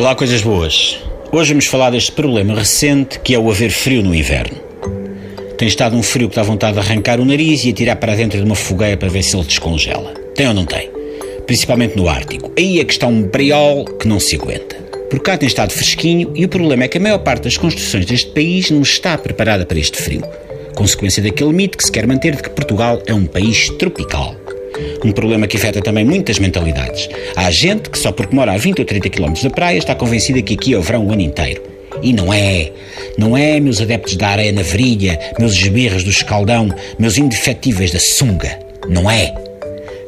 Olá, coisas boas. Hoje vamos falar deste problema recente que é o haver frio no inverno. Tem estado um frio que dá vontade de arrancar o nariz e atirar para dentro de uma fogueira para ver se ele descongela. Tem ou não tem? Principalmente no Ártico. Aí é que está um briol que não se aguenta. Por cá tem estado fresquinho e o problema é que a maior parte das construções deste país não está preparada para este frio. Consequência daquele mito que se quer manter de que Portugal é um país tropical. Um problema que afeta também muitas mentalidades. Há gente que só porque mora a 20 ou 30 km da praia está convencida que aqui é o verão o ano inteiro. E não é. Não é, meus adeptos da areia na virilha, meus esbirras do escaldão, meus indefetíveis da sunga. Não é.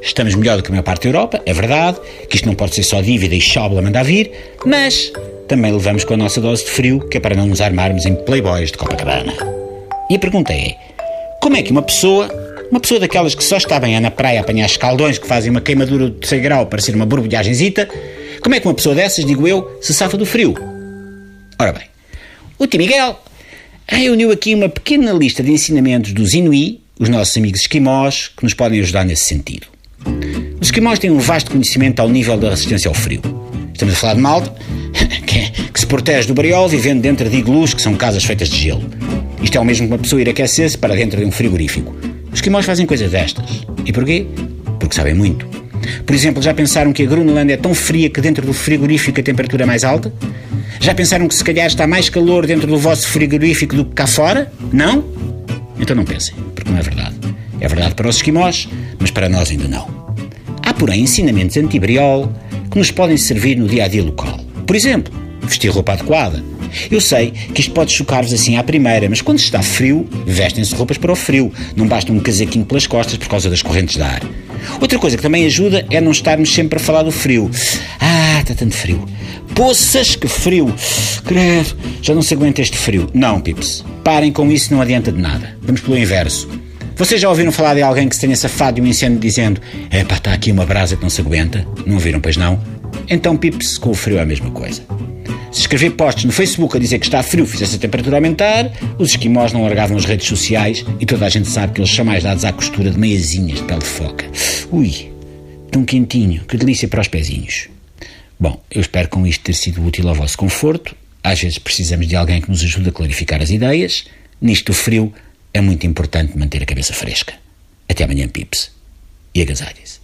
Estamos melhor do que a maior parte da Europa, é verdade, que isto não pode ser só dívida e chábula a mandar vir, mas também levamos com a nossa dose de frio, que é para não nos armarmos em playboys de Copacabana. E a pergunta é, como é que uma pessoa uma pessoa daquelas que só está bem na praia a apanhar escaldões que fazem uma queimadura de 100 grau para ser uma borbulhagenzita, como é que uma pessoa dessas, digo eu, se safa do frio? Ora bem, o Tio Miguel reuniu aqui uma pequena lista de ensinamentos dos Inuit, os nossos amigos esquimós, que nos podem ajudar nesse sentido. Os esquimós têm um vasto conhecimento ao nível da resistência ao frio. Estamos a falar de malta que, se protege do briol vivendo dentro de iglus, que são casas feitas de gelo. Isto é o mesmo que uma pessoa ir aquecer-se para dentro de um frigorífico. Os esquimós fazem coisas destas. E porquê? Porque sabem muito. Por exemplo, já pensaram que a Groenlândia é tão fria que dentro do frigorífico a temperatura é mais alta? Já pensaram que se calhar está mais calor dentro do vosso frigorífico do que cá fora? Não? Então não pensem, porque não é verdade. É verdade para os esquimós, mas para nós ainda não. Há, porém, ensinamentos anti-briol que nos podem servir no dia a dia local. Por exemplo, vestir roupa adequada, eu sei que isto pode chocar-vos assim à primeira, mas quando está frio, vestem-se roupas para o frio. Não basta um casaquinho pelas costas por causa das correntes de ar. Outra coisa que também ajuda é não estarmos sempre a falar do frio. Ah, está tanto frio. Poças, que frio! Credo, já não se aguenta este frio. Não, pips. Parem com isso, não adianta de nada. Vamos pelo inverso. Vocês já ouviram falar de alguém que se tenha safado de um incêndio dizendo é pá, está aqui uma brasa que não se aguenta? Não ouviram, pois não? Então, pips, com o frio é a mesma coisa. Se escrever posts no Facebook a dizer que está frio fizesse a temperatura aumentar, os esquimós não largavam as redes sociais e toda a gente sabe que eles são mais dados à costura de meiazinhas de pele de foca. Ui, tão quentinho, que delícia para os pezinhos. Bom, eu espero com isto ter sido útil ao vosso conforto. Às vezes precisamos de alguém que nos ajude a clarificar as ideias. Nisto frio, é muito importante manter a cabeça fresca. Até amanhã, pips. E agasalhe-se.